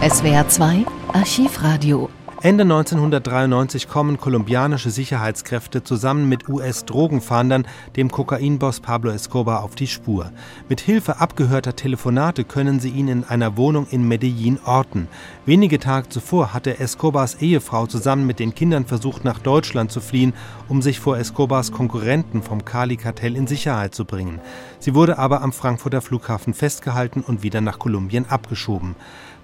SWR 2 Archivradio Ende 1993 kommen kolumbianische Sicherheitskräfte zusammen mit US-Drogenfahndern dem Kokainboss Pablo Escobar auf die Spur. Mit Hilfe abgehörter Telefonate können sie ihn in einer Wohnung in Medellin orten. Wenige Tage zuvor hatte Escobars Ehefrau zusammen mit den Kindern versucht, nach Deutschland zu fliehen, um sich vor Escobars Konkurrenten vom Cali-Kartell in Sicherheit zu bringen. Sie wurde aber am Frankfurter Flughafen festgehalten und wieder nach Kolumbien abgeschoben.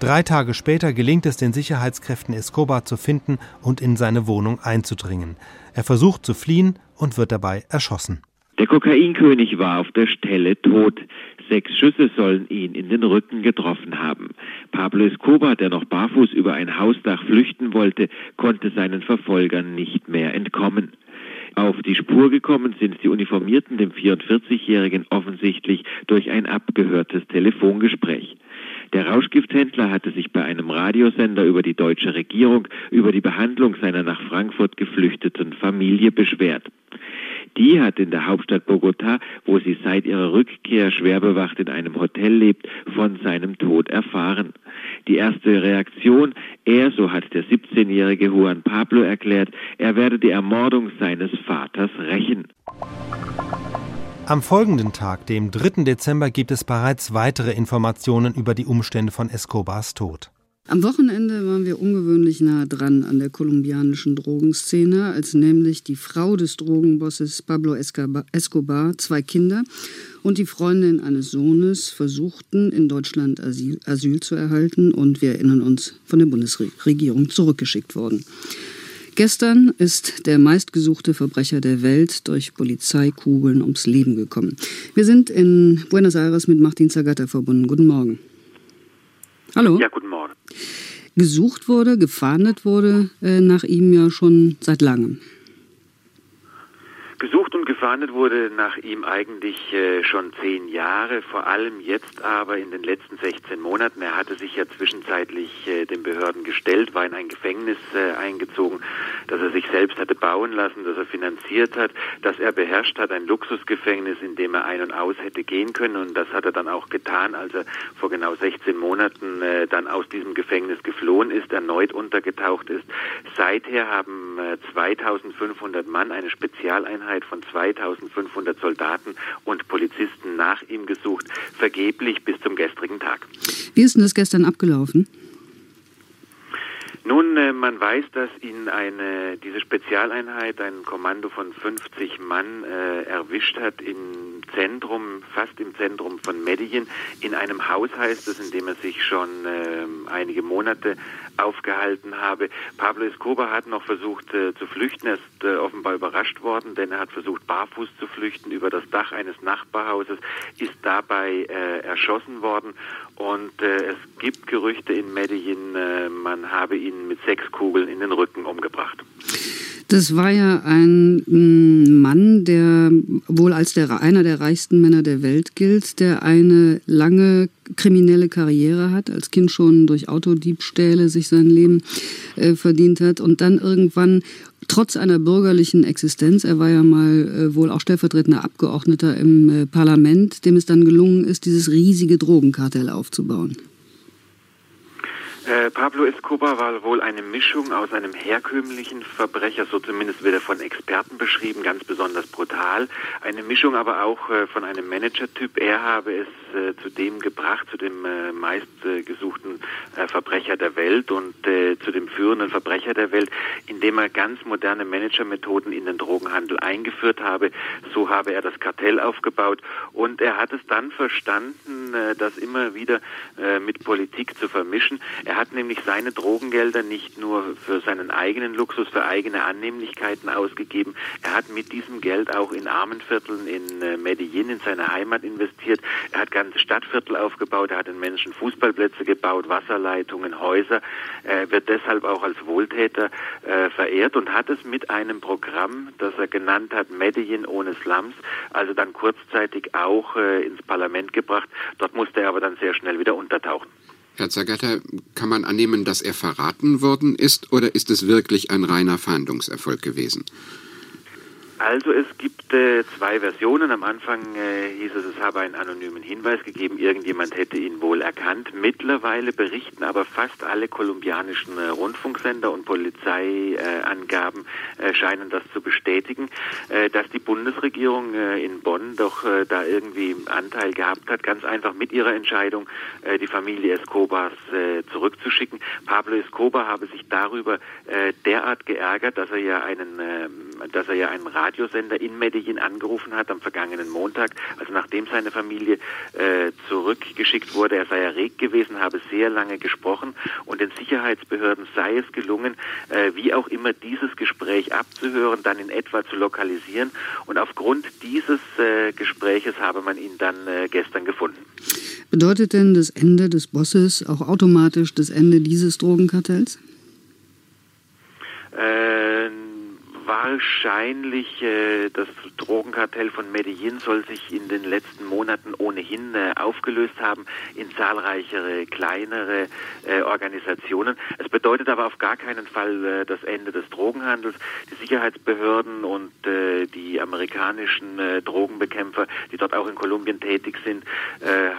Drei Tage später gelingt es den Sicherheitskräften Escobar zu finden und in seine Wohnung einzudringen. Er versucht zu fliehen und wird dabei erschossen. Der Kokainkönig war auf der Stelle tot. Sechs Schüsse sollen ihn in den Rücken getroffen haben. Pablo Escobar, der noch barfuß über ein Hausdach flüchten wollte, konnte seinen Verfolgern nicht mehr entkommen. Auf die Spur gekommen sind die Uniformierten dem 44-Jährigen offensichtlich durch ein abgehörtes Telefongespräch. Der Rauschgifthändler hatte sich bei einem Radiosender über die deutsche Regierung, über die Behandlung seiner nach Frankfurt geflüchteten Familie beschwert. Die hat in der Hauptstadt Bogotá, wo sie seit ihrer Rückkehr schwer bewacht in einem Hotel lebt, von seinem Tod erfahren. Die erste Reaktion, er, so hat der 17-jährige Juan Pablo erklärt, er werde die Ermordung seines Vaters rächen. Am folgenden Tag, dem 3. Dezember, gibt es bereits weitere Informationen über die Umstände von Escobars Tod. Am Wochenende waren wir ungewöhnlich nah dran an der kolumbianischen Drogenszene, als nämlich die Frau des Drogenbosses Pablo Escobar, zwei Kinder und die Freundin eines Sohnes versuchten, in Deutschland Asyl, Asyl zu erhalten und wir erinnern uns, von der Bundesregierung zurückgeschickt worden. Gestern ist der meistgesuchte Verbrecher der Welt durch Polizeikugeln ums Leben gekommen. Wir sind in Buenos Aires mit Martin Zagata verbunden. Guten Morgen. Hallo. Ja, guten Morgen. Gesucht wurde, gefahndet wurde äh, nach ihm ja schon seit langem. Gesucht und gefahndet wurde nach ihm eigentlich äh, schon zehn Jahre, vor allem jetzt aber in den letzten 16 Monaten. Er hatte sich ja zwischenzeitlich äh, den Behörden gestellt, war in ein Gefängnis äh, eingezogen, das er sich selbst hatte bauen lassen, das er finanziert hat, das er beherrscht hat, ein Luxusgefängnis, in dem er ein und aus hätte gehen können. Und das hat er dann auch getan, als er vor genau 16 Monaten äh, dann aus diesem Gefängnis geflohen ist, erneut untergetaucht ist. Seither haben äh, 2500 Mann eine Spezialeinheit Einheit von 2500 Soldaten und Polizisten nach ihm gesucht, vergeblich bis zum gestrigen Tag. Wie ist denn das gestern abgelaufen? Nun, äh, man weiß, dass ihn eine, diese Spezialeinheit, ein Kommando von 50 Mann äh, erwischt hat im Zentrum, fast im Zentrum von Medellin, in einem Haus heißt es, in dem er sich schon äh, einige Monate aufgehalten habe. Pablo Escobar hat noch versucht äh, zu flüchten. Er ist äh, offenbar überrascht worden, denn er hat versucht, barfuß zu flüchten über das Dach eines Nachbarhauses, ist dabei äh, erschossen worden. Und äh, es gibt Gerüchte in Medellin, äh, man habe ihn mit sechs Kugeln in den Rücken umgebracht. Das war ja ein mm, Mann, der wohl als der, einer der reichsten Männer der Welt gilt, der eine lange kriminelle Karriere hat, als Kind schon durch Autodiebstähle sich sein Leben äh, verdient hat und dann irgendwann trotz einer bürgerlichen Existenz, er war ja mal äh, wohl auch stellvertretender Abgeordneter im äh, Parlament, dem es dann gelungen ist, dieses riesige Drogenkartell aufzubauen. Äh, Pablo Escobar war wohl eine Mischung aus einem herkömmlichen Verbrecher, so zumindest wird er von Experten beschrieben, ganz besonders brutal. Eine Mischung aber auch äh, von einem Manager-Typ. Er habe es äh, zu dem gebracht, zu dem meistgesuchten Verbrecher der Welt und zu dem führenden Verbrecher der Welt, indem er ganz moderne Managermethoden in den Drogenhandel eingeführt habe. So habe er das Kartell aufgebaut und er hat es dann verstanden, das immer wieder mit Politik zu vermischen. Er hat nämlich seine Drogengelder nicht nur für seinen eigenen Luxus, für eigene Annehmlichkeiten ausgegeben. Er hat mit diesem Geld auch in Armenvierteln in äh, Medellin, in seine Heimat investiert. Er hat ganze Stadtviertel aufgebaut, er hat den Menschen Fußballplätze gebaut, Wasserleitungen, Häuser, Er wird deshalb auch als Wohltäter äh, verehrt und hat es mit einem Programm, das er genannt hat, Medellin ohne Slums, also dann kurzzeitig auch äh, ins Parlament gebracht. Dort musste er aber dann sehr schnell wieder untertauchen. Herr Zagatta, kann man annehmen, dass er verraten worden ist oder ist es wirklich ein reiner Fahndungserfolg gewesen? Also es gibt äh, zwei Versionen. Am Anfang äh, hieß es, es habe einen anonymen Hinweis gegeben, irgendjemand hätte ihn wohl erkannt. Mittlerweile berichten aber fast alle kolumbianischen äh, Rundfunksender und Polizeiangaben äh, scheinen das zu bestätigen, äh, dass die Bundesregierung äh, in Bonn doch da irgendwie Anteil gehabt hat, ganz einfach mit ihrer Entscheidung, die Familie Escobars zurückzuschicken. Pablo Escobar habe sich darüber derart geärgert, dass er ja einen, ähm, dass er ja einen Radio Radiosender in Medellin angerufen hat am vergangenen Montag, also nachdem seine Familie äh, zurückgeschickt wurde. Er sei erregt gewesen, habe sehr lange gesprochen und den Sicherheitsbehörden sei es gelungen, äh, wie auch immer dieses Gespräch abzuhören, dann in etwa zu lokalisieren und aufgrund dieses äh, Gespräches habe man ihn dann äh, gestern gefunden. Bedeutet denn das Ende des Bosses auch automatisch das Ende dieses Drogenkartells? Äh, wahrscheinlich äh, das Drogenkartell von Medellin soll sich in den letzten Monaten ohnehin äh, aufgelöst haben in zahlreichere kleinere äh, Organisationen. Es bedeutet aber auf gar keinen Fall äh, das Ende des Drogenhandels. Die Sicherheitsbehörden und äh, die amerikanischen äh, Drogenbekämpfer, die dort auch in Kolumbien tätig sind,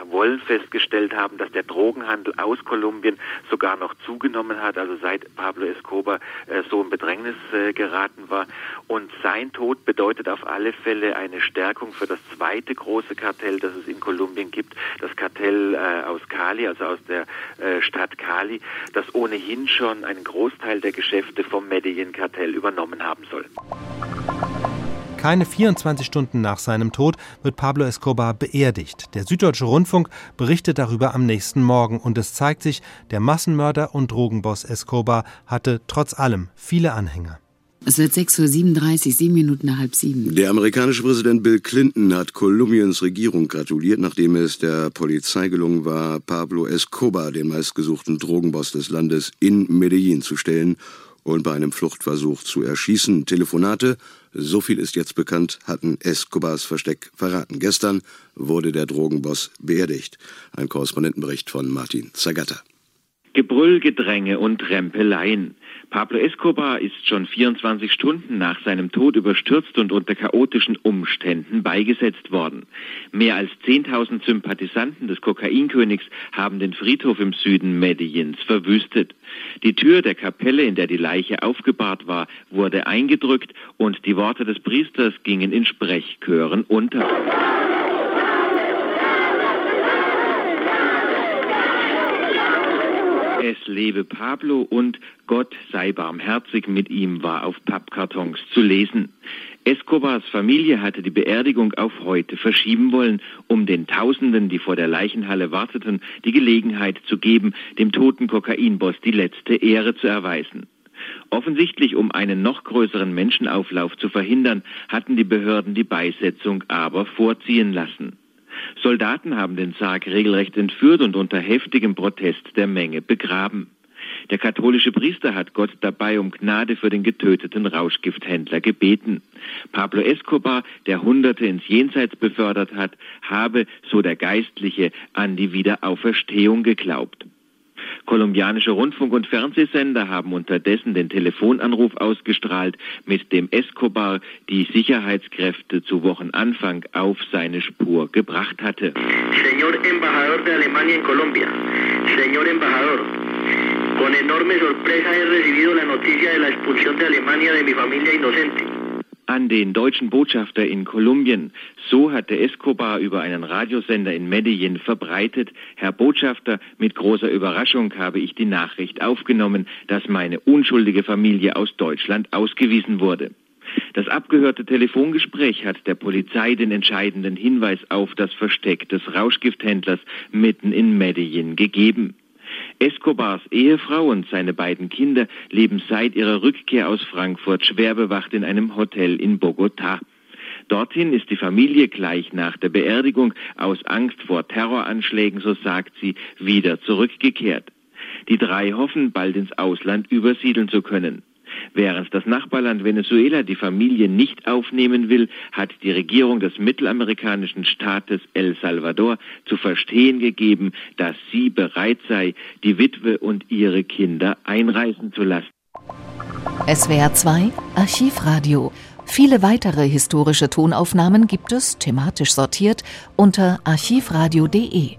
wollen festgestellt haben, dass der Drogenhandel aus Kolumbien sogar noch zugenommen hat, also seit Pablo Escobar so in Bedrängnis geraten war. Und sein Tod bedeutet auf alle Fälle eine Stärkung für das zweite große Kartell, das es in Kolumbien gibt, das Kartell äh, aus Cali, also aus der äh, Stadt Cali, das ohnehin schon einen Großteil der Geschäfte vom Medellin-Kartell übernommen haben soll. Keine 24 Stunden nach seinem Tod wird Pablo Escobar beerdigt. Der Süddeutsche Rundfunk berichtet darüber am nächsten Morgen und es zeigt sich, der Massenmörder und Drogenboss Escobar hatte trotz allem viele Anhänger. Es wird 6.37 Uhr, sieben Minuten nach halb sieben. Der amerikanische Präsident Bill Clinton hat Kolumbiens Regierung gratuliert, nachdem es der Polizei gelungen war, Pablo Escobar, den meistgesuchten Drogenboss des Landes, in Medellin zu stellen und bei einem Fluchtversuch zu erschießen. Telefonate, so viel ist jetzt bekannt, hatten Escobars Versteck verraten. Gestern wurde der Drogenboss beerdigt. Ein Korrespondentenbericht von Martin Zagata. Gebrüll, Gedränge und Rempeleien. Pablo Escobar ist schon 24 Stunden nach seinem Tod überstürzt und unter chaotischen Umständen beigesetzt worden. Mehr als 10.000 Sympathisanten des Kokainkönigs haben den Friedhof im Süden Medellins verwüstet. Die Tür der Kapelle, in der die Leiche aufgebahrt war, wurde eingedrückt und die Worte des Priesters gingen in Sprechchören unter. Es lebe Pablo und Gott sei barmherzig mit ihm war auf Pappkartons zu lesen. Escobars Familie hatte die Beerdigung auf heute verschieben wollen, um den Tausenden, die vor der Leichenhalle warteten, die Gelegenheit zu geben, dem toten Kokainboss die letzte Ehre zu erweisen. Offensichtlich, um einen noch größeren Menschenauflauf zu verhindern, hatten die Behörden die Beisetzung aber vorziehen lassen. Soldaten haben den Sarg regelrecht entführt und unter heftigem Protest der Menge begraben. Der katholische Priester hat Gott dabei um Gnade für den getöteten Rauschgifthändler gebeten. Pablo Escobar, der Hunderte ins Jenseits befördert hat, habe, so der Geistliche, an die Wiederauferstehung geglaubt. Kolumbianische Rundfunk- und Fernsehsender haben unterdessen den Telefonanruf ausgestrahlt, mit dem Escobar die Sicherheitskräfte zu Wochenanfang auf seine Spur gebracht hatte. Señor Embajador de Alemania en Colombia, Señor Embajador, con enorme sorpresa he recibido la noticia de la expulsión de Alemania de mi familia inocente an den deutschen Botschafter in Kolumbien. So hatte Escobar über einen Radiosender in Medellin verbreitet. Herr Botschafter, mit großer Überraschung habe ich die Nachricht aufgenommen, dass meine unschuldige Familie aus Deutschland ausgewiesen wurde. Das abgehörte Telefongespräch hat der Polizei den entscheidenden Hinweis auf das Versteck des Rauschgifthändlers mitten in Medellin gegeben. Escobars Ehefrau und seine beiden Kinder leben seit ihrer Rückkehr aus Frankfurt schwer bewacht in einem Hotel in Bogotá. Dorthin ist die Familie gleich nach der Beerdigung aus Angst vor Terroranschlägen, so sagt sie, wieder zurückgekehrt. Die drei hoffen, bald ins Ausland übersiedeln zu können. Während das Nachbarland Venezuela die Familie nicht aufnehmen will, hat die Regierung des mittelamerikanischen Staates El Salvador zu verstehen gegeben, dass sie bereit sei, die Witwe und ihre Kinder einreisen zu lassen. SWR 2 Archivradio Viele weitere historische Tonaufnahmen gibt es, thematisch sortiert, unter archivradio.de.